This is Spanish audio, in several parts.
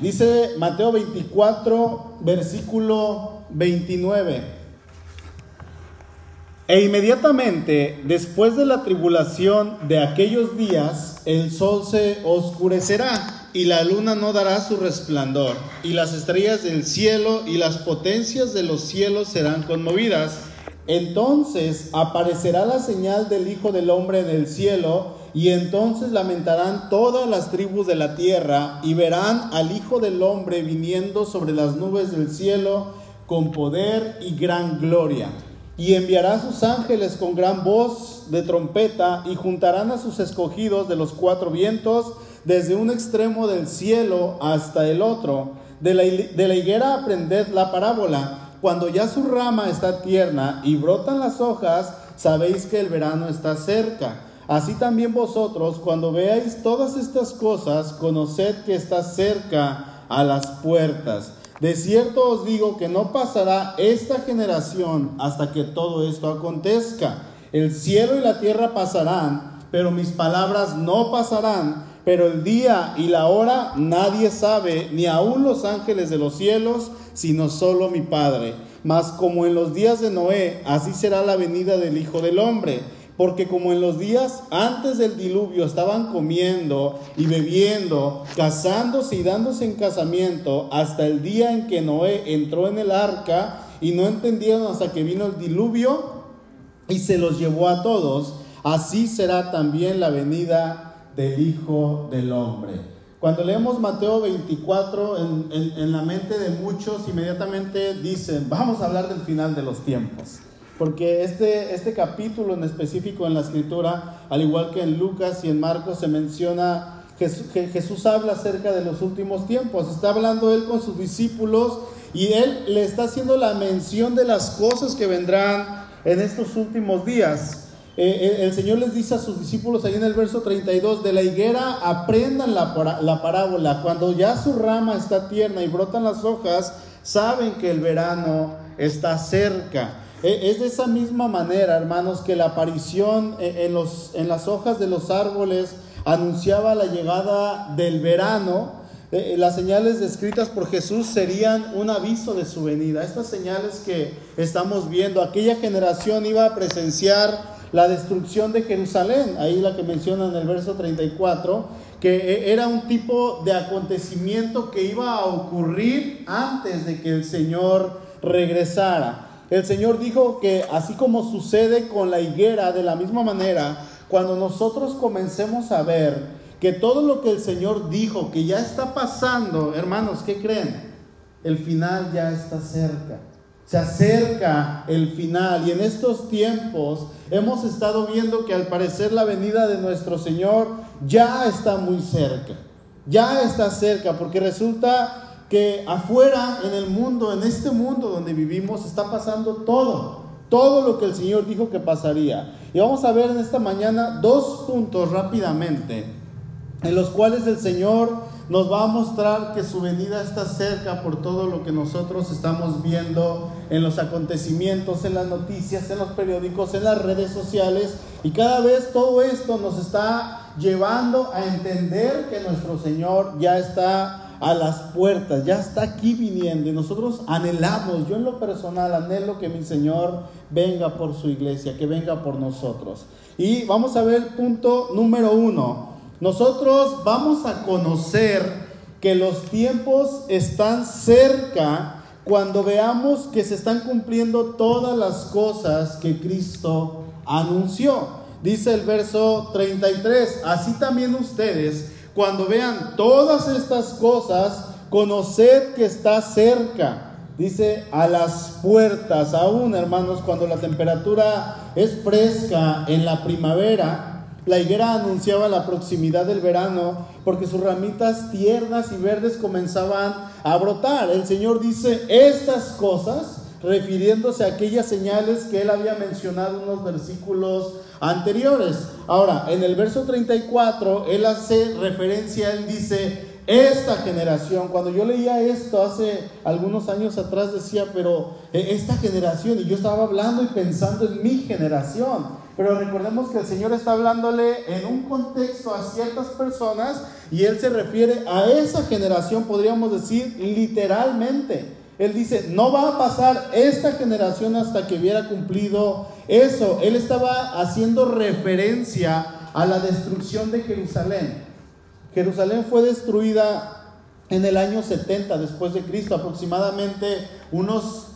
Dice Mateo 24, versículo 29. E inmediatamente después de la tribulación de aquellos días, el sol se oscurecerá y la luna no dará su resplandor, y las estrellas del cielo y las potencias de los cielos serán conmovidas. Entonces aparecerá la señal del Hijo del Hombre en el cielo, y entonces lamentarán todas las tribus de la tierra, y verán al Hijo del Hombre viniendo sobre las nubes del cielo con poder y gran gloria. Y enviará sus ángeles con gran voz de trompeta, y juntarán a sus escogidos de los cuatro vientos, desde un extremo del cielo hasta el otro. De la higuera aprended la parábola. Cuando ya su rama está tierna y brotan las hojas, sabéis que el verano está cerca. Así también vosotros, cuando veáis todas estas cosas, conoced que está cerca a las puertas. De cierto os digo que no pasará esta generación hasta que todo esto acontezca. El cielo y la tierra pasarán, pero mis palabras no pasarán. Pero el día y la hora nadie sabe, ni aun los ángeles de los cielos, sino solo mi Padre. Mas como en los días de Noé, así será la venida del Hijo del Hombre. Porque como en los días antes del diluvio estaban comiendo y bebiendo, casándose y dándose en casamiento, hasta el día en que Noé entró en el arca y no entendieron hasta que vino el diluvio y se los llevó a todos, así será también la venida del Hijo del Hombre. Cuando leemos Mateo 24, en, la mente de muchos inmediatamente dicen, vamos a hablar del final de los tiempos. Porque este, este capítulo en específico en la escritura, al igual que en Lucas y en Marcos, se menciona que Jesús habla acerca de los últimos tiempos. Está hablando él con sus discípulos y él le está haciendo la mención de las cosas que vendrán en estos últimos días. Eh, eh, el Señor les dice a sus discípulos ahí en el verso 32, de la higuera aprendan la, la parábola, cuando ya su rama está tierna y brotan las hojas, saben que el verano está cerca. E, es de esa misma manera, hermanos, que la aparición eh, en, los, en las hojas de los árboles anunciaba la llegada del verano. Las señales descritas por Jesús serían un aviso de su venida. Estas señales que estamos viendo, aquella generación iba a presenciar la destrucción de Jerusalén, ahí la que menciona en el verso 34, que era un tipo de acontecimiento que iba a ocurrir antes de que el Señor regresara. El Señor dijo que así como sucede con la higuera, de la misma manera, cuando nosotros comencemos a ver que todo lo que el Señor dijo que ya está pasando, hermanos, ¿qué creen? El final ya está cerca. Se acerca el final y en estos tiempos hemos estado viendo que al parecer la venida de nuestro Señor ya está muy cerca. Ya está cerca porque resulta que afuera en el mundo, en este mundo donde vivimos, está pasando todo. Todo lo que el Señor dijo que pasaría. Y vamos a ver en esta mañana dos puntos rápidamente en los cuales el Señor nos va a mostrar que su venida está cerca por todo lo que nosotros estamos viendo en los acontecimientos, en las noticias, en los periódicos, en las redes sociales. Y cada vez todo esto nos está llevando a entender que nuestro Señor ya está a las puertas, ya está aquí viniendo y nosotros anhelamos, yo en lo personal anhelo que mi Señor venga por su iglesia, que venga por nosotros. Y vamos a ver el punto número uno. Nosotros vamos a conocer que los tiempos están cerca cuando veamos que se están cumpliendo todas las cosas que Cristo anunció. Dice el verso 33, así también ustedes, cuando vean todas estas cosas, conoced que está cerca. Dice a las puertas, aún hermanos, cuando la temperatura es fresca en la primavera, la higuera anunciaba la proximidad del verano porque sus ramitas tiernas y verdes comenzaban a brotar. El Señor dice estas cosas refiriéndose a aquellas señales que él había mencionado en unos versículos anteriores. Ahora, en el verso 34, él hace referencia, él dice, esta generación, cuando yo leía esto hace algunos años atrás decía, pero eh, esta generación, y yo estaba hablando y pensando en mi generación. pero recordemos que el Señor está hablándole en un contexto a ciertas personas y Él se refiere a esa generación, podríamos decir, literalmente. Él dice, no va a pasar esta generación hasta que hubiera cumplido eso. Él estaba haciendo referencia a la destrucción de Jerusalén. Jerusalén fue destruida en el año 70 después de Cristo, aproximadamente unos,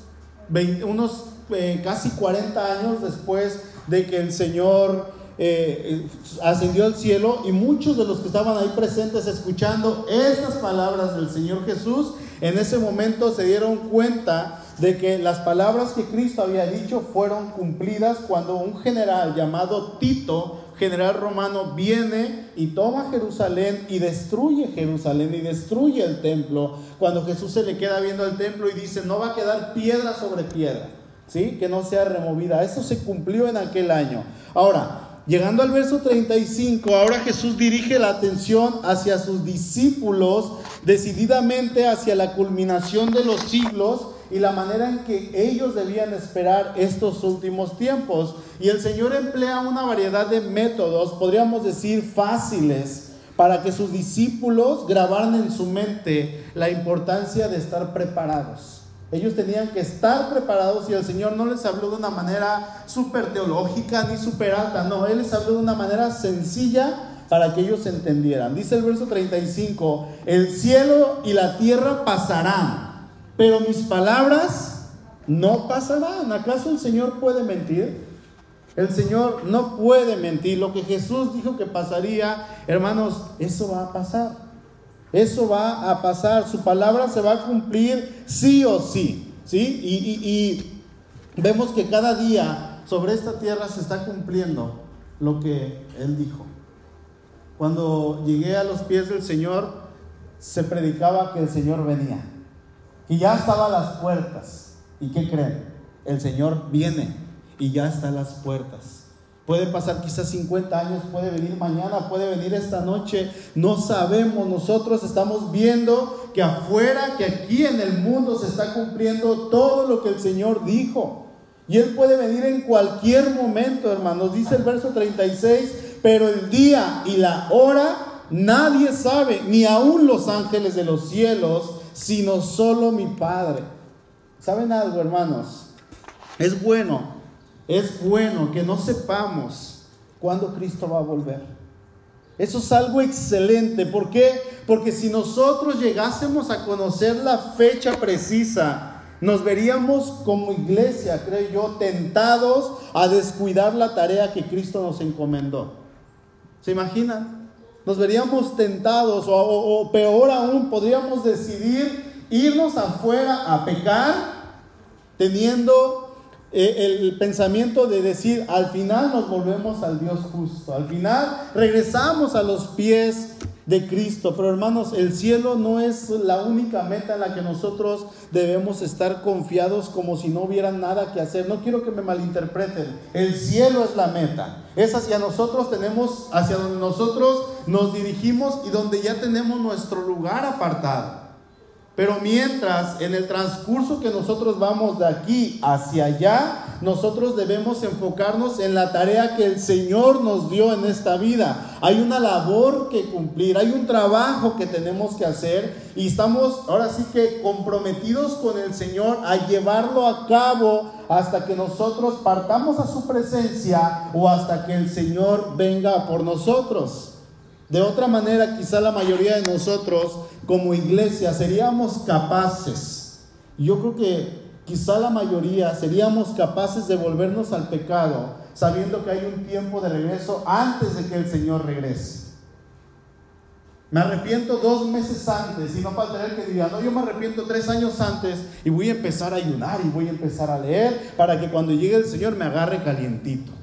eh, casi 40 años después de que el Señor eh, ascendió al cielo y muchos de los que estaban ahí presentes escuchando estas palabras del Señor Jesús, en ese momento se dieron cuenta de que las palabras que Cristo había dicho fueron cumplidas cuando un general llamado Tito, general romano, viene y toma Jerusalén y destruye Jerusalén y destruye el templo. Cuando Jesús se le queda viendo el templo y dice, no va a quedar piedra sobre piedra ¿sí? Que no sea removida. Eso se cumplió en aquel año. Ahora, llegando al verso 35, ahora Jesús dirige la atención hacia sus discípulos, decididamente hacia la culminación de los siglos y la manera en que ellos debían esperar estos últimos tiempos. Y el Señor emplea una variedad de métodos, podríamos decir fáciles, para que sus discípulos grabaran en su mente la importancia de estar preparados. Ellos tenían que estar preparados y el Señor no les habló de una manera súper teológica ni súper alta, no, Él les habló de una manera sencilla para que ellos entendieran. Dice el verso 35, el cielo y la tierra pasarán, pero mis palabras no pasarán. ¿Acaso el Señor puede mentir? El Señor no puede mentir. Lo que Jesús dijo que pasaría, hermanos, eso va a pasar. Eso va a pasar, su palabra se va a cumplir sí o sí. ¿sí? Y, vemos que cada día sobre esta tierra se está cumpliendo lo que Él dijo. Cuando llegué a los pies del Señor, se predicaba que el Señor venía, y ya estaba a las puertas. ¿Y qué creen? El Señor viene y ya está a las puertas. Puede pasar quizás 50 años, puede venir mañana, puede venir esta noche. No sabemos, nosotros estamos viendo que afuera, que aquí en el mundo se está cumpliendo todo lo que el Señor dijo. Y Él puede venir en cualquier momento, hermanos. Dice el verso 36, pero el día y la hora nadie sabe, ni aun los ángeles de los cielos, sino solo mi Padre. ¿Saben algo, hermanos? Es bueno es bueno que no sepamos cuándo Cristo va a volver. Eso es algo excelente. ¿Por qué? Porque si nosotros llegásemos a conocer la fecha precisa, nos veríamos como iglesia, creo yo, tentados a descuidar la tarea que Cristo nos encomendó. ¿Se imaginan? Nos veríamos tentados o, o peor aún, podríamos decidir irnos afuera a pecar teniendo eh, el pensamiento de decir, al final nos volvemos al Dios justo, al final regresamos a los pies de Cristo. Pero hermanos, el cielo no es la única meta en la que nosotros debemos estar confiados como si no hubiera nada que hacer. No quiero que me malinterpreten. El cielo es la meta. Es hacia nosotros tenemos, hacia donde nosotros nos dirigimos y donde ya tenemos nuestro lugar apartado. Pero mientras, en el transcurso que nosotros vamos de aquí hacia allá, nosotros debemos enfocarnos en la tarea que el Señor nos dio en esta vida. Hay una labor que cumplir, hay un trabajo que tenemos que hacer y estamos ahora sí que comprometidos con el Señor a llevarlo a cabo hasta que nosotros partamos a su presencia o hasta que el Señor venga por nosotros. De otra manera, quizá la mayoría de nosotros como iglesia seríamos capaces, yo creo que quizá la mayoría seríamos capaces de volvernos al pecado, sabiendo que hay un tiempo de regreso antes de que el Señor regrese. Me arrepiento dos meses antes y no faltaría que diga, no, yo me arrepiento tres años antes y voy a empezar a ayunar y voy a empezar a leer para que cuando llegue el Señor me agarre calientito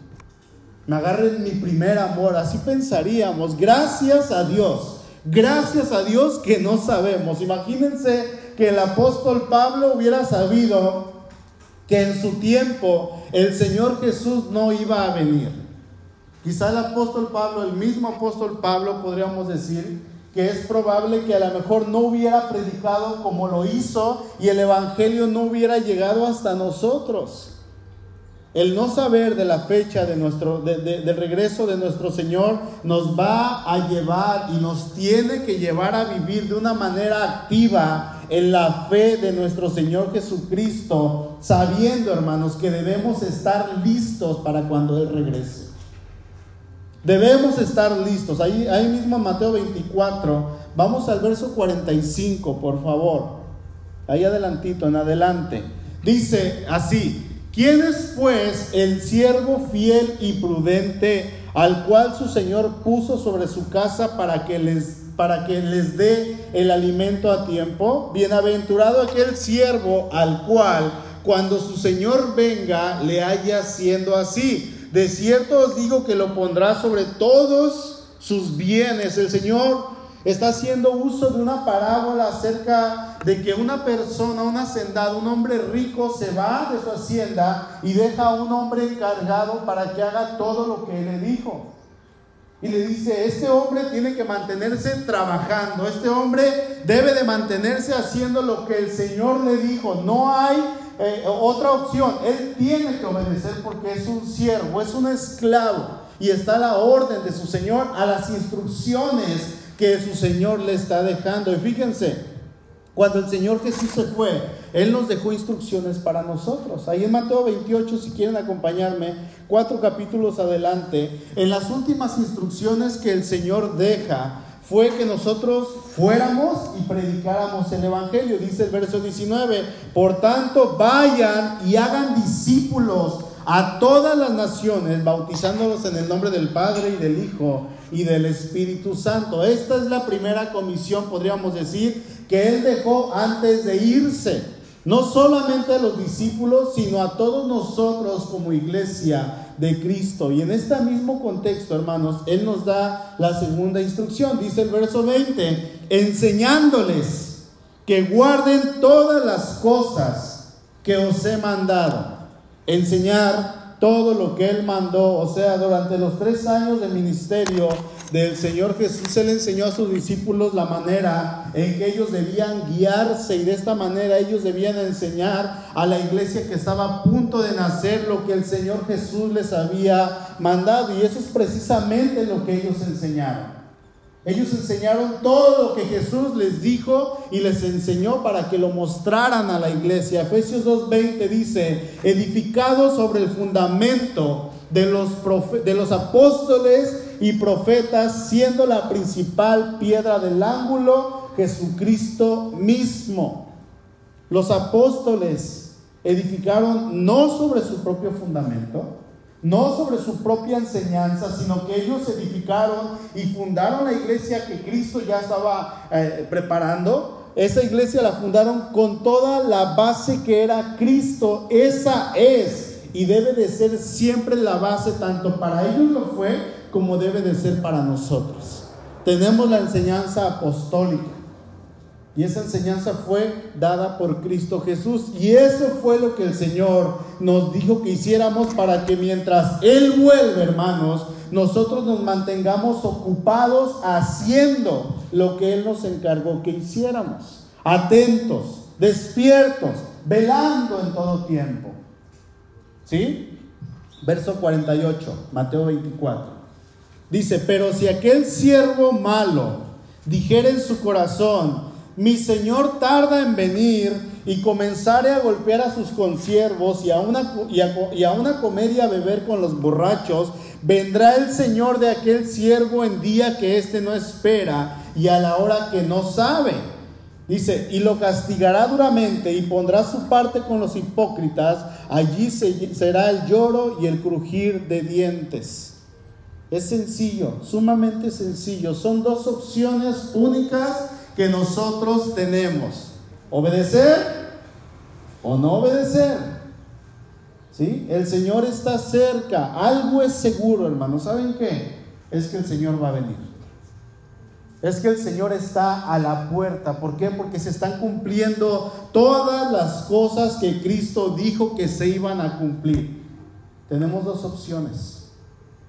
me agarren mi primer amor. Así pensaríamos. Gracias a Dios. Gracias a Dios que no sabemos. Imagínense que el apóstol Pablo hubiera sabido que en su tiempo el Señor Jesús no iba a venir. Quizá el apóstol Pablo, el mismo apóstol Pablo, podríamos decir que es probable que a lo mejor no hubiera predicado como lo hizo y el Evangelio no hubiera llegado hasta nosotros. El no saber de la fecha de nuestro, del regreso de nuestro Señor nos va a llevar y nos tiene que llevar a vivir de una manera activa en la fe de nuestro Señor Jesucristo, sabiendo, hermanos, que debemos estar listos para cuando Él regrese. Debemos estar listos. Ahí, ahí mismo Mateo 24, vamos al verso 45, por favor. Ahí adelantito, en adelante. Dice así, ¿Quién es pues el siervo fiel y prudente al cual su Señor puso sobre su casa para que les, para que les dé el alimento a tiempo? Bienaventurado aquel siervo al cual cuando su Señor venga le haya siendo así. De cierto os digo que lo pondrá sobre todos sus bienes. El Señor está haciendo uso de una parábola acerca de que una persona, un hacendado, un hombre rico se va de su hacienda y deja a un hombre encargado para que haga todo lo que le dijo. Y le dice, este hombre tiene que mantenerse trabajando, este hombre debe de mantenerse haciendo lo que el Señor le dijo. No hay eh, otra opción, él tiene que obedecer porque es un siervo, es un esclavo y está a la orden de su Señor, a las instrucciones que su Señor le está dejando. Y fíjense, cuando el Señor Jesús se fue, Él nos dejó instrucciones para nosotros. Ahí en Mateo 28, si quieren acompañarme, cuatro capítulos adelante, en las últimas instrucciones que el Señor deja, fue que nosotros fuéramos y predicáramos el Evangelio. Dice el verso 19, por tanto, vayan y hagan discípulos a todas las naciones, bautizándolos en el nombre del Padre y del Hijo y del Espíritu Santo. Esta es la primera comisión, podríamos decir, que Él dejó antes de irse. No solamente a los discípulos, sino a todos nosotros como iglesia de Cristo. Y en este mismo contexto, hermanos, Él nos da la segunda instrucción. Dice el verso 20, enseñándoles que guarden todas las cosas que os he mandado enseñar todo lo que él mandó. O sea, durante los tres años de ministerio del Señor Jesús, él enseñó a sus discípulos la manera en que ellos debían guiarse y de esta manera ellos debían enseñar a la iglesia que estaba a punto de nacer lo que el Señor Jesús les había mandado. Y eso es precisamente lo que ellos enseñaron. Ellos enseñaron todo lo que Jesús les dijo y les enseñó para que lo mostraran a la iglesia. Efesios 2.20 dice, edificado sobre el fundamento de los, de los apóstoles y profetas, siendo la principal piedra del ángulo Jesucristo mismo. Los apóstoles edificaron no sobre su propio fundamento, no sobre su propia enseñanza, sino que ellos edificaron y fundaron la iglesia que Cristo ya estaba eh, preparando. Esa iglesia la fundaron con toda la base que era Cristo. Esa es y debe de ser siempre la base, tanto para ellos lo fue como debe de ser para nosotros. Tenemos la enseñanza apostólica. Y esa enseñanza fue dada por Cristo Jesús. Y eso fue lo que el Señor nos dijo que hiciéramos para que mientras Él vuelve, hermanos, nosotros nos mantengamos ocupados haciendo lo que Él nos encargó que hiciéramos. Atentos, despiertos, velando en todo tiempo. ¿Sí? Verso 48, Mateo 24. Dice, pero si aquel siervo malo dijera en su corazón, mi señor tarda en venir y comenzare a golpear a sus consiervos y a una, y a, una comer y a beber con los borrachos, vendrá el señor de aquel siervo en día que éste no espera y a la hora que no sabe. Dice, y lo castigará duramente y pondrá su parte con los hipócritas, allí será el lloro y el crujir de dientes. Es sencillo, sumamente sencillo. Son dos opciones únicas que nosotros tenemos. Obedecer o no obedecer. ¿Sí? El Señor está cerca. Algo es seguro, hermano. ¿Saben qué? Es que el Señor va a venir. Es que el Señor está a la puerta. ¿Por qué? Porque se están cumpliendo todas las cosas que Cristo dijo que se iban a cumplir. Tenemos dos opciones.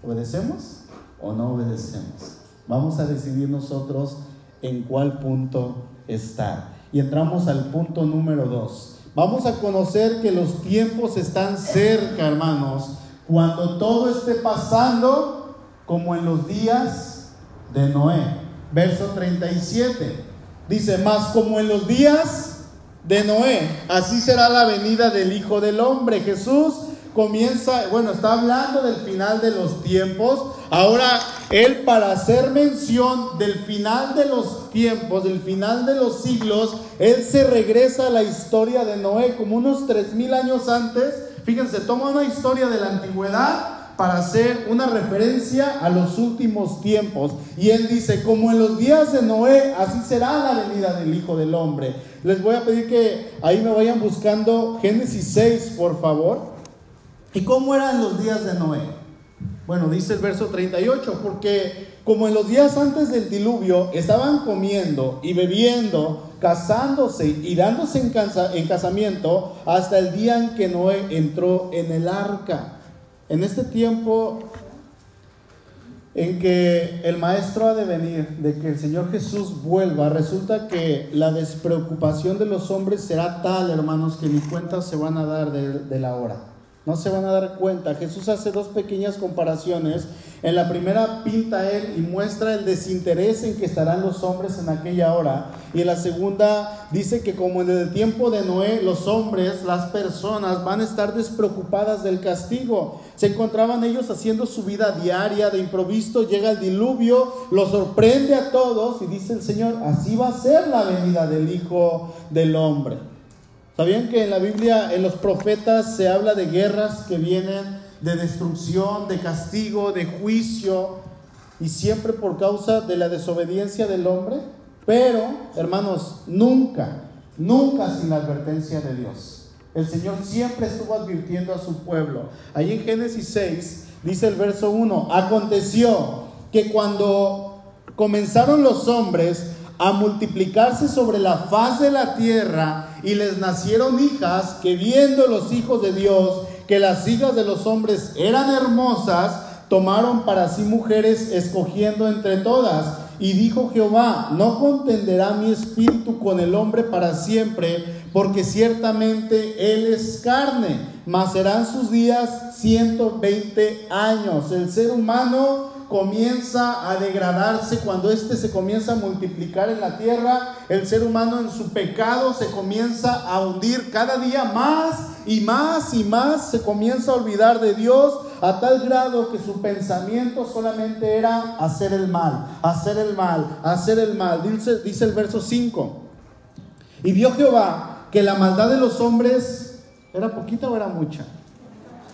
¿Obedecemos o no obedecemos? Vamos a decidir nosotros en cuál punto estar. Y entramos al punto número dos. vamos a conocer que los tiempos están cerca, hermanos, cuando todo esté pasando como en los días de Noé. Verso 37. Dice, más como en los días de Noé, así será la venida del Hijo del Hombre. Jesús comienza, bueno, está hablando del final de los tiempos. Ahora, él para hacer mención del final de los tiempos, del final de los siglos, él se regresa a la historia de Noé como unos tres mil años antes. Fíjense, toma una historia de la antigüedad para hacer una referencia a los últimos tiempos. Y él dice, como en los días de Noé, así será la venida del Hijo del Hombre. Les voy a pedir que ahí me vayan buscando Génesis 6, por favor. ¿Y cómo eran los días de Noé? Bueno, dice el verso 38, porque como en los días antes del diluvio estaban comiendo y bebiendo, casándose y dándose en, en casamiento hasta el día en que Noé entró en el arca. En este tiempo en que el Maestro ha de venir, de que el Señor Jesús vuelva, resulta que la despreocupación de los hombres será tal, hermanos, que ni cuenta se van a dar de, de la hora. No se van a dar cuenta. Jesús hace dos pequeñas comparaciones. En la primera pinta él y muestra el desinterés en que estarán los hombres en aquella hora. Y en la segunda dice que como en el tiempo de Noé, los hombres, las personas van a estar despreocupadas del castigo. Se encontraban ellos haciendo su vida diaria, de improviso llega el diluvio, lo sorprende a todos y dice el Señor, así va a ser la venida del Hijo del Hombre. ¿Sabían que en la Biblia, en los profetas, se habla de guerras que vienen, de destrucción, de castigo, de juicio, y siempre por causa de la desobediencia del hombre? Pero, hermanos, nunca, nunca sin la advertencia de Dios. El Señor siempre estuvo advirtiendo a su pueblo. Ahí en Génesis 6 dice el verso 1, aconteció que cuando comenzaron los hombres a multiplicarse sobre la faz de la tierra y les nacieron hijas que viendo los hijos de Dios que las hijas de los hombres eran hermosas, tomaron para sí mujeres escogiendo entre todas. Y dijo Jehová, no contenderá mi espíritu con el hombre para siempre, porque ciertamente él es carne, mas serán sus días 120 años. El ser humano comienza a degradarse, cuando éste se comienza a multiplicar en la tierra, el ser humano en su pecado se comienza a hundir cada día más y más y más, se comienza a olvidar de Dios a tal grado que su pensamiento solamente era hacer el mal, hacer el mal, hacer el mal. Dice, dice el verso 5. Y vio Jehová que la maldad de los hombres era poquita o era mucha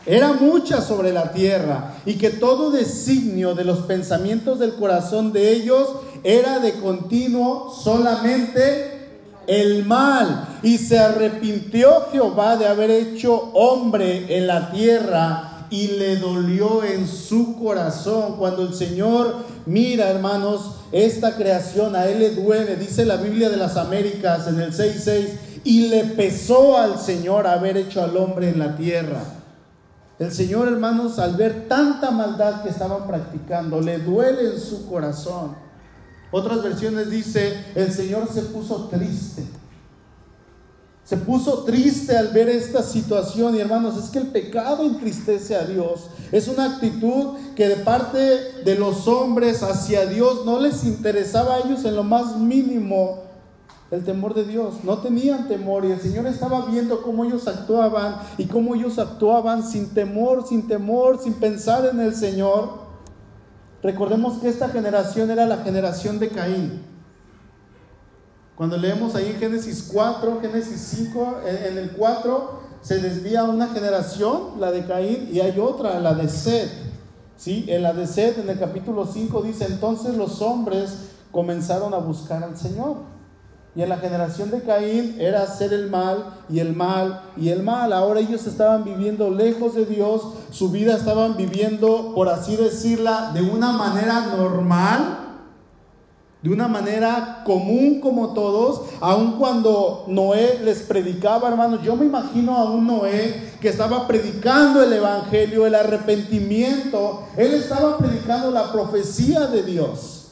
era mucha sobre la tierra y que todo designio de los pensamientos del corazón de ellos era de continuo solamente el mal. Y se arrepintió Jehová de haber hecho hombre en la tierra y le dolió en su corazón. Cuando el Señor mira, hermanos, esta creación, a Él le duele, dice la Biblia de las Américas en el 6.6, y le pesó al Señor haber hecho al hombre en la tierra. El Señor, hermanos, al ver tanta maldad que estaban practicando, le duele en su corazón. Otras versiones dice, el Señor se puso triste. Se puso triste al ver esta situación y hermanos, es que el pecado entristece a Dios. Es una actitud que de parte de los hombres hacia Dios no les interesaba a ellos en lo más mínimo el temor de Dios. No tenían temor y el Señor estaba viendo cómo ellos actuaban y cómo ellos actuaban sin temor, sin temor, sin pensar en el Señor. Recordemos que esta generación era la generación de Caín. Cuando leemos ahí Génesis 4, Génesis 5, en el 4 se desvía una generación, la de Caín, y hay otra, la de Sed. ¿Sí? En la de Sed, en el capítulo 5 dice, entonces los hombres comenzaron a buscar al Señor. Y en la generación de Caín era hacer el mal y el mal y el mal. Ahora ellos estaban viviendo lejos de Dios, su vida estaban viviendo, por así decirla, de una manera normal, de una manera común como todos, aun cuando Noé les predicaba, hermanos, yo me imagino a un Noé que estaba predicando el Evangelio, el arrepentimiento, él estaba predicando la profecía de Dios.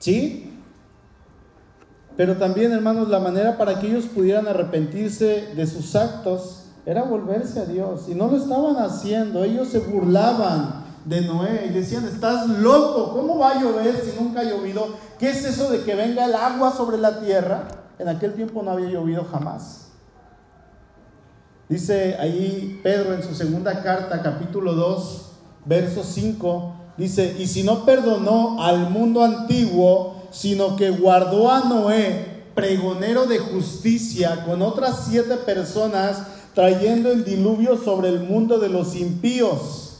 ¿Sí? Pero también, hermanos, la manera para que ellos pudieran arrepentirse de sus actos era volverse a Dios. Y no lo estaban haciendo. Ellos se burlaban de Noé y decían, estás loco, ¿cómo va a llover si nunca ha llovido? ¿Qué es eso de que venga el agua sobre la tierra? En aquel tiempo no había llovido jamás. Dice ahí Pedro en su segunda carta, capítulo 2, verso 5, dice, y si no perdonó al mundo antiguo, sino que guardó a Noé, pregonero de justicia, con otras siete personas, trayendo el diluvio sobre el mundo de los impíos.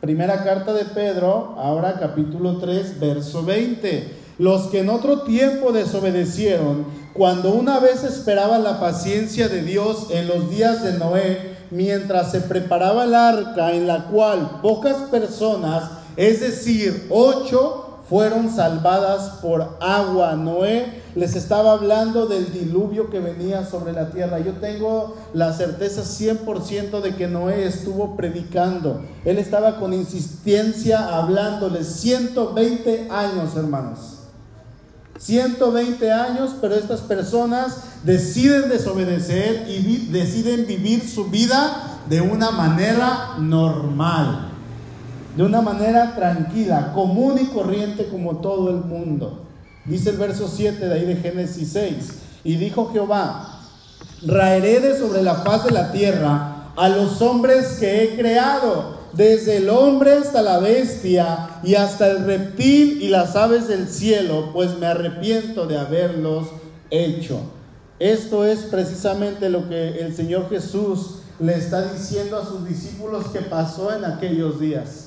Primera carta de Pedro, ahora capítulo 3, verso 20. Los que en otro tiempo desobedecieron, cuando una vez esperaban la paciencia de Dios en los días de Noé, mientras se preparaba el arca en la cual pocas personas, es decir, ocho, fueron salvadas por agua. Noé les estaba hablando del diluvio que venía sobre la tierra. Yo tengo la certeza 100% de que Noé estuvo predicando. Él estaba con insistencia hablándoles 120 años, hermanos. 120 años, pero estas personas deciden desobedecer y deciden vivir su vida de una manera normal de una manera tranquila, común y corriente como todo el mundo. Dice el verso 7 de ahí de Génesis 6. Y dijo Jehová, raeré de sobre la faz de la tierra a los hombres que he creado, desde el hombre hasta la bestia y hasta el reptil y las aves del cielo, pues me arrepiento de haberlos hecho. Esto es precisamente lo que el Señor Jesús le está diciendo a sus discípulos que pasó en aquellos días.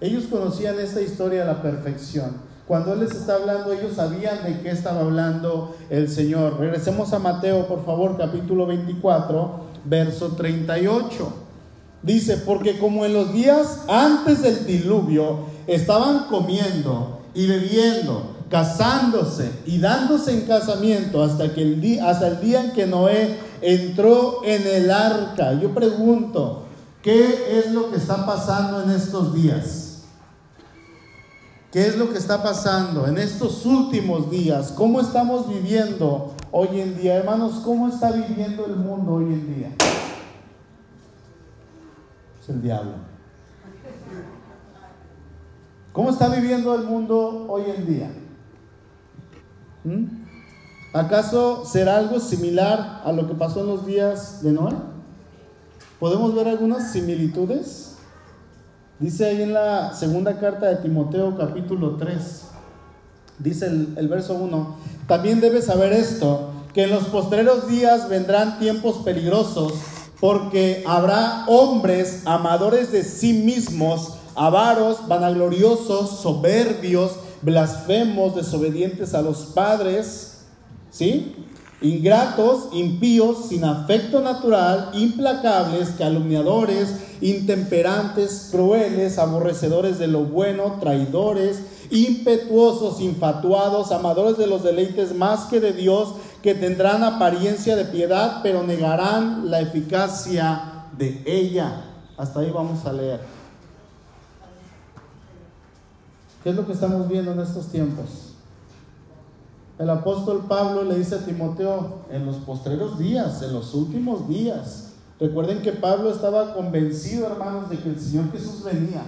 Ellos conocían esta historia a la perfección. Cuando Él les está hablando, ellos sabían de qué estaba hablando el Señor. Regresemos a Mateo, por favor, capítulo 24, verso 38. Dice, porque como en los días antes del diluvio estaban comiendo y bebiendo, casándose y dándose en casamiento hasta, que el día, hasta el día en que Noé entró en el arca. Yo pregunto, ¿qué es lo que está pasando en estos días? ¿Qué es lo que está pasando en estos últimos días? ¿Cómo estamos viviendo hoy en día? Hermanos, ¿cómo está viviendo el mundo hoy en día? Es el diablo. ¿Cómo está viviendo el mundo hoy en día? ¿Mm? ¿Acaso será algo similar a lo que pasó en los días de Noé? ¿Podemos ver algunas similitudes? Dice ahí en la segunda carta de Timoteo capítulo 3, dice el, verso 1, también debes saber esto, que en los postreros días vendrán tiempos peligrosos, porque habrá hombres amadores de sí mismos, avaros, vanagloriosos, soberbios, blasfemos, desobedientes a los padres, ¿sí? Ingratos, impíos, sin afecto natural, implacables, calumniadores, intemperantes, crueles, aborrecedores de lo bueno, traidores, impetuosos, infatuados, amadores de los deleites más que de Dios, que tendrán apariencia de piedad, pero negarán la eficacia de ella. Hasta ahí vamos a leer. ¿Qué es lo que estamos viendo en estos tiempos? El apóstol Pablo le dice a Timoteo, en los postreros días, en los últimos días. Recuerden que Pablo estaba convencido, hermanos, de que el Señor Jesús venía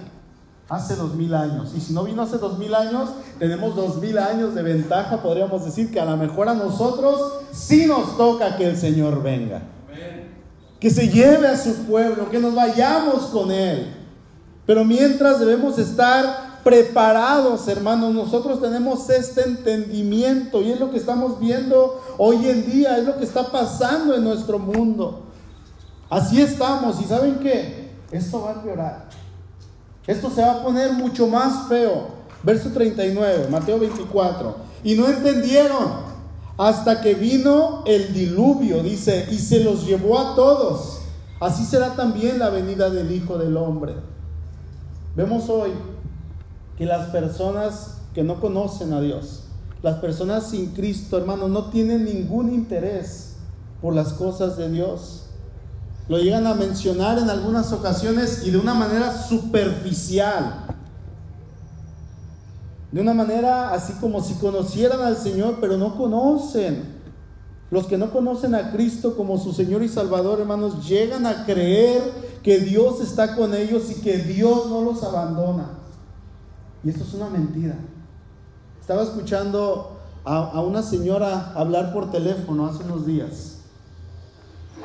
hace dos mil años. Y si no vino hace dos mil años, tenemos dos mil años de ventaja. Podríamos decir que a lo mejor a nosotros sí nos toca que el Señor venga. Que se lleve a su pueblo, que nos vayamos con Él. Pero mientras debemos estar preparados, hermanos. Nosotros tenemos este entendimiento y es lo que estamos viendo hoy en día, es lo que está pasando en nuestro mundo. Así estamos y ¿saben qué? Esto va a empeorar. Esto se va a poner mucho más feo. Verso 39, Mateo 24. Y no entendieron hasta que vino el diluvio, dice, y se los llevó a todos. Así será también la venida del Hijo del Hombre. Vemos hoy que las personas que no conocen a Dios, las personas sin Cristo, hermano, no tienen ningún interés por las cosas de Dios. Lo llegan a mencionar en algunas ocasiones y de una manera superficial. de una manera así como si conocieran al Señor, pero no conocen. Los que no conocen a Cristo como su Señor y Salvador, hermanos, llegan a creer que Dios está con ellos y que Dios no los abandona. Y esto es una mentira. Estaba escuchando a, una señora hablar por teléfono hace unos días.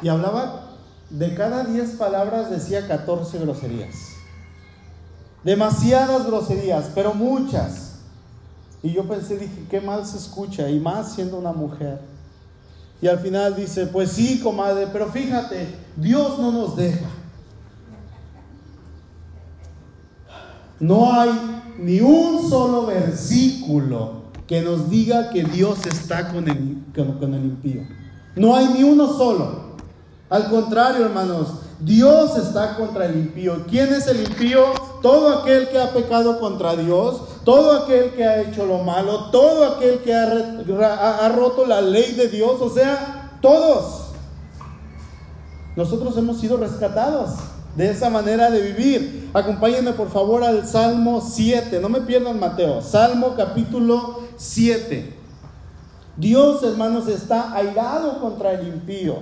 Y hablaba, de cada 10 palabras decía 14 groserías. Demasiadas groserías, pero muchas. Y yo pensé, dije, qué mal se escucha, y más siendo una mujer. Y al final dice, pues sí, comadre, pero fíjate, Dios no nos deja. No hay ni un solo versículo que nos diga que Dios está con el, con, el impío. No hay ni uno solo. Al contrario, hermanos, Dios está contra el impío. ¿Quién es el impío? Todo aquel que ha pecado contra Dios, todo aquel que ha hecho lo malo, todo aquel que ha, roto la ley de Dios, o sea, todos. Nosotros hemos sido rescatados de esa manera de vivir. Acompáñenme por favor al Salmo 7, no me pierdan Mateo, Salmo capítulo 7. Dios, hermanos, está airado contra el impío.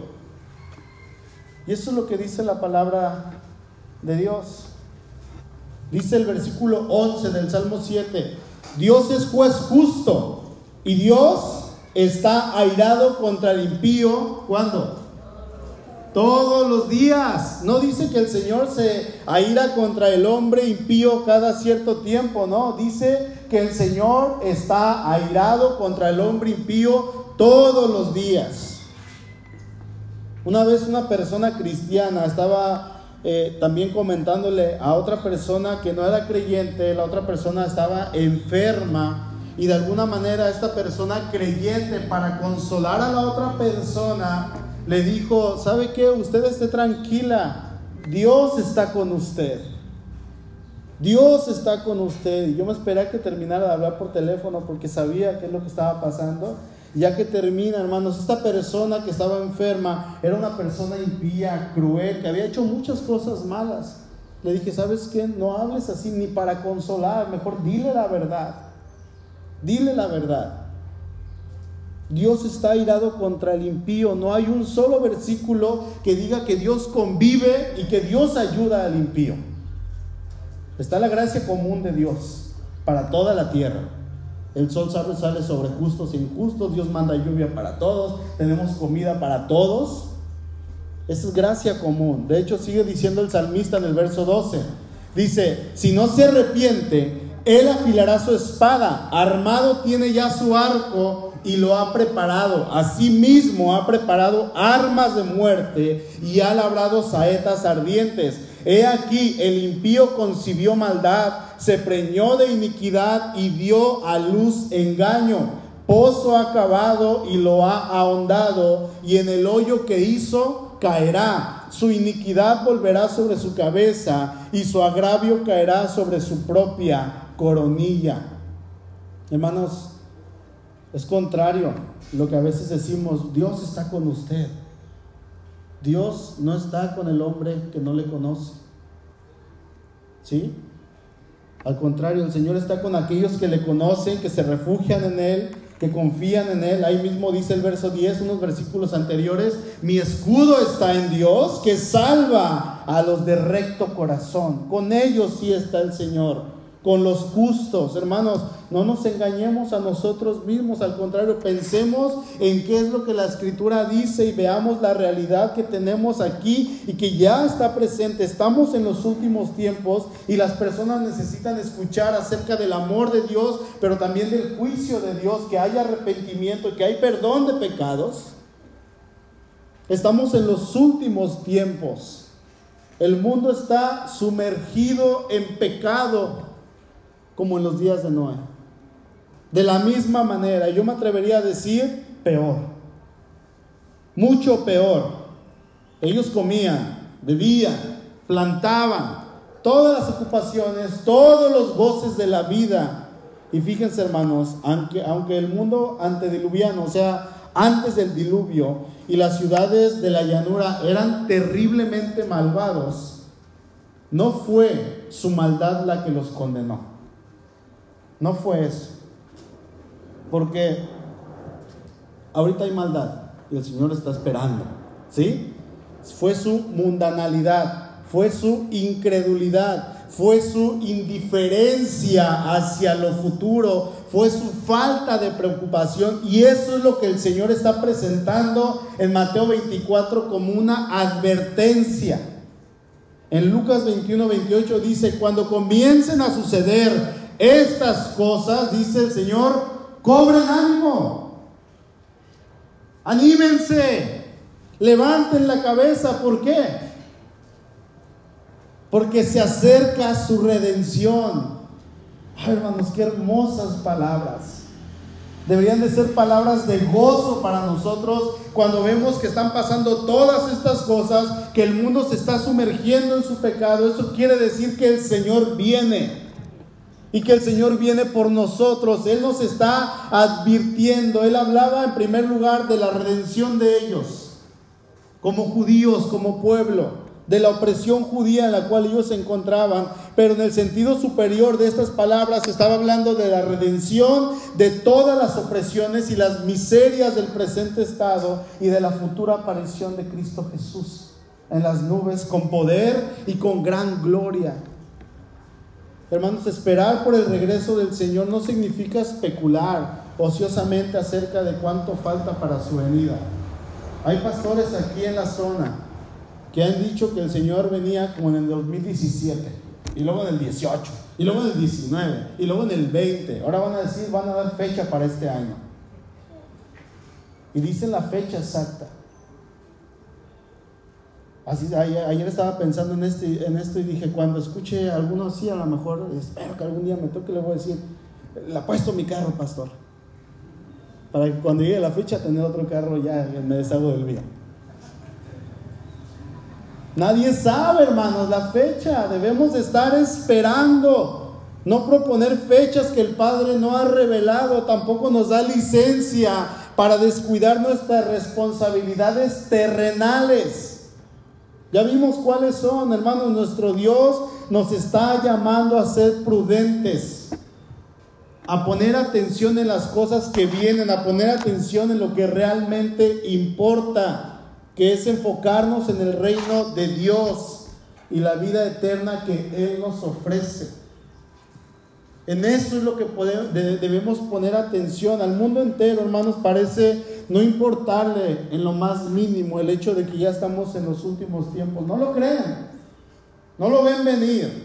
Y eso es lo que dice la palabra de Dios. Dice el versículo 11 del Salmo 7, Dios es juez justo y Dios está airado contra el impío. ¿Cuándo? Todos los días. No dice que el Señor se aira contra el hombre impío cada cierto tiempo, no. Dice que el Señor está airado contra el hombre impío todos los días. Una vez una persona cristiana estaba eh, también comentándole a otra persona que no era creyente, la otra persona estaba enferma y de alguna manera esta persona creyente para consolar a la otra persona le dijo, ¿sabe qué? Usted esté tranquila, Dios está con usted. Dios está con usted. Y yo me esperé a que terminara de hablar por teléfono porque sabía qué es lo que estaba pasando. Ya que termina, hermanos, esta persona que estaba enferma era una persona impía, cruel, que había hecho muchas cosas malas. Le dije, ¿sabes qué? No hables así ni para consolar, mejor dile la verdad. Dile la verdad. Dios está airado contra el impío. No hay un solo versículo que diga que Dios convive y que Dios ayuda al impío. Está la gracia común de Dios para toda la tierra. El sol sale sobre justos e injustos, Dios manda lluvia para todos, tenemos comida para todos. Esa es gracia común. De hecho, sigue diciendo el salmista en el verso 12. Dice, si no se arrepiente, él afilará su espada, armado tiene ya su arco y lo ha preparado. Asimismo ha preparado armas de muerte y ha labrado saetas ardientes. He aquí, el impío concibió maldad, se preñó de iniquidad y dio a luz engaño. Pozo ha cavado y lo ha ahondado, y en el hoyo que hizo caerá. Su iniquidad volverá sobre su cabeza, y su agravio caerá sobre su propia coronilla. Hermanos, es contrario lo que a veces decimos, Dios está con usted. Dios no está con el hombre que no le conoce. ¿Sí? Al contrario, el Señor está con aquellos que le conocen, que se refugian en Él, que confían en Él. Ahí mismo dice el verso 10, unos versículos anteriores, mi escudo está en Dios, que salva a los de recto corazón. Con ellos sí está el Señor con los justos. Hermanos, no nos engañemos a nosotros mismos, al contrario, pensemos en qué es lo que la escritura dice y veamos la realidad que tenemos aquí y que ya está presente. Estamos en los últimos tiempos y las personas necesitan escuchar acerca del amor de Dios, pero también del juicio de Dios, que hay arrepentimiento, que hay perdón de pecados. Estamos en los últimos tiempos. El mundo está sumergido en pecado como en los días de Noé. De la misma manera, yo me atrevería a decir peor, mucho peor. Ellos comían, bebían, plantaban, todas las ocupaciones, todos los goces de la vida. Y fíjense hermanos, aunque, aunque el mundo antediluviano, o sea, antes del diluvio, y las ciudades de la llanura eran terriblemente malvados, no fue su maldad la que los condenó. No fue eso. Porque ahorita hay maldad y el Señor está esperando. ¿Sí? Fue su mundanalidad, fue su incredulidad, fue su indiferencia hacia lo futuro, fue su falta de preocupación y eso es lo que el Señor está presentando en Mateo 24 como una advertencia. En Lucas 21, 28 dice, cuando comiencen a suceder estas cosas, dice el Señor, cobren ánimo, anímense, levanten la cabeza, ¿por qué? porque se acerca su redención. Ay, hermanos, qué hermosas palabras. Deberían de ser palabras de gozo para nosotros cuando vemos que están pasando todas estas cosas, que el mundo se está sumergiendo en su pecado. Eso quiere decir que el Señor viene y que el Señor viene por nosotros. Él nos está advirtiendo. Él hablaba en primer lugar de la redención de ellos, como judíos, como pueblo de la opresión judía en la cual ellos se encontraban, pero en el sentido superior de estas palabras estaba hablando de la redención de todas las opresiones y las miserias del presente estado y de la futura aparición de Cristo Jesús en las nubes con poder y con gran gloria. Hermanos, esperar por el regreso del Señor no significa especular ociosamente acerca de cuánto falta para su venida. Hay pastores aquí en la zona que han dicho que el Señor venía como en el 2017, y luego en el 18, y luego en el 19, y luego en el 20. Ahora van a decir, van a dar fecha para este año. Y dicen la fecha exacta. Así, ayer, estaba pensando en, este, en esto y dije, cuando escuche a alguno así, a lo mejor espero que algún día me toque, le voy a decir, le puesto mi carro, pastor. Para que cuando llegue la fecha tener otro carro ya me deshago del mío. Nadie sabe, hermanos, la fecha. Debemos de estar esperando. No proponer fechas que el Padre no ha revelado. Tampoco nos da licencia para descuidar nuestras responsabilidades terrenales. Ya vimos cuáles son, hermanos. Nuestro Dios nos está llamando a ser prudentes. A poner atención en las cosas que vienen. A poner atención en lo que realmente importa que es enfocarnos en el reino de Dios y la vida eterna que Él nos ofrece. En eso es lo que debemos poner atención. Al mundo entero, hermanos, parece no importarle en lo más mínimo el hecho de que ya estamos en los últimos tiempos. No lo creen, no lo ven venir.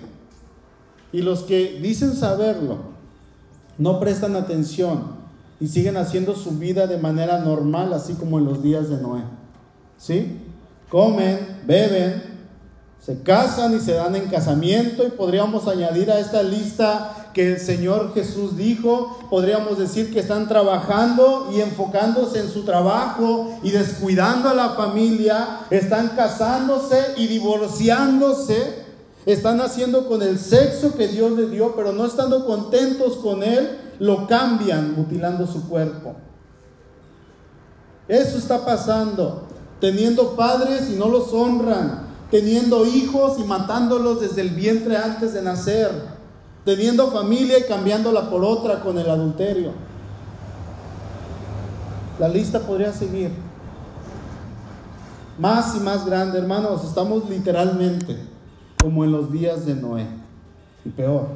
Y los que dicen saberlo, no prestan atención y siguen haciendo su vida de manera normal, así como en los días de Noé. ¿sí? Comen, beben, se casan y se dan en casamiento y podríamos añadir a esta lista que el Señor Jesús dijo, podríamos decir que están trabajando y enfocándose en su trabajo y descuidando a la familia, están casándose y divorciándose, están haciendo con el sexo que Dios le dio, pero no estando contentos con él, lo cambian mutilando su cuerpo. Eso está pasando teniendo padres y no los honran, teniendo hijos y matándolos desde el vientre antes de nacer, teniendo familia y cambiándola por otra con el adulterio. La lista podría seguir. Más y más grande, hermanos, estamos literalmente como en los días de Noé. Y peor.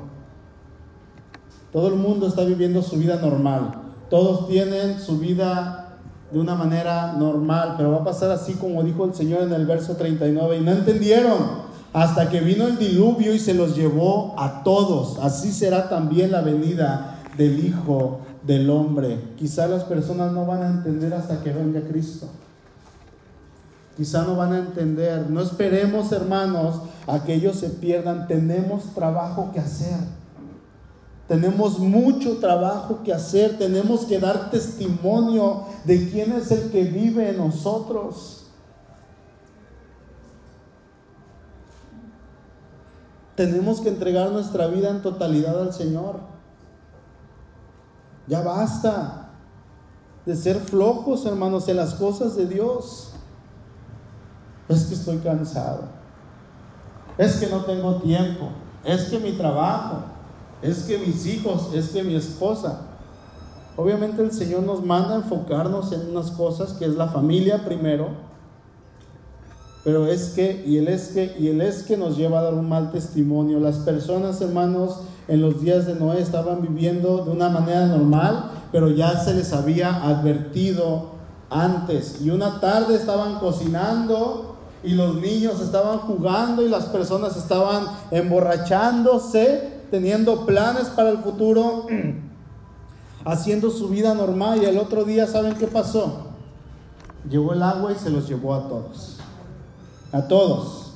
Todo el mundo está viviendo su vida normal. Todos tienen su vida de una manera normal, pero va a pasar así como dijo el Señor en el verso 39, y no entendieron hasta que vino el diluvio y se los llevó a todos. Así será también la venida del Hijo del Hombre. Quizá las personas no van a entender hasta que venga Cristo. Quizá no van a entender. No esperemos, hermanos, a que ellos se pierdan. Tenemos trabajo que hacer. Tenemos mucho trabajo que hacer, tenemos que dar testimonio de quién es el que vive en nosotros. Tenemos que entregar nuestra vida en totalidad al Señor. Ya basta de ser flojos, hermanos, en las cosas de Dios. Es que estoy cansado. Es que no tengo tiempo. Es que mi trabajo es que mis hijos, es que mi esposa. Obviamente el Señor nos manda a enfocarnos en unas cosas que es la familia primero, pero es que, y el es que, y el es que nos lleva a dar un mal testimonio. Las personas, hermanos, en los días de Noé estaban viviendo de una manera normal, pero ya se les había advertido antes. Y una tarde estaban cocinando y los niños estaban jugando y las personas estaban emborrachándose, teniendo planes para el futuro, haciendo su vida normal. Y el otro día, ¿saben qué pasó? Llegó el agua y se los llevó a todos a todos.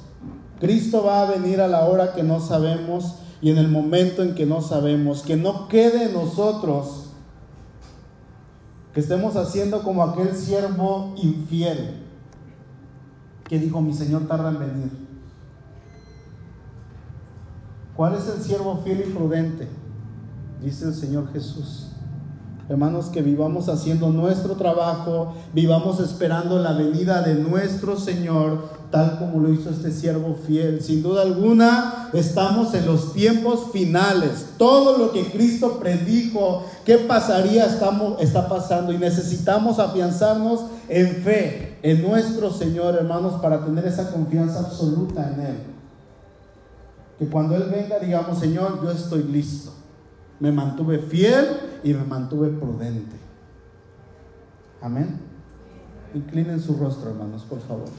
Cristo va a venir a la hora que no sabemos y en el momento en que no sabemos. Que no quede en nosotros que estemos haciendo como aquel siervo infiel que dijo, mi Señor tarda en venir. ¿Cuál es el siervo fiel y prudente? Dice el Señor Jesús. Hermanos, que vivamos haciendo nuestro trabajo, vivamos esperando la venida de nuestro Señor, tal como lo hizo este siervo fiel. Sin duda alguna, estamos en los tiempos finales. Todo lo que Cristo predijo, qué pasaría, estamos, está pasando y necesitamos afianzarnos en fe, en nuestro Señor, hermanos, para tener esa confianza absoluta en Él. Que cuando Él venga, digamos, Señor, yo estoy listo. Me mantuve fiel y me mantuve prudente. Amén. Inclinen su rostro, hermanos, por favor.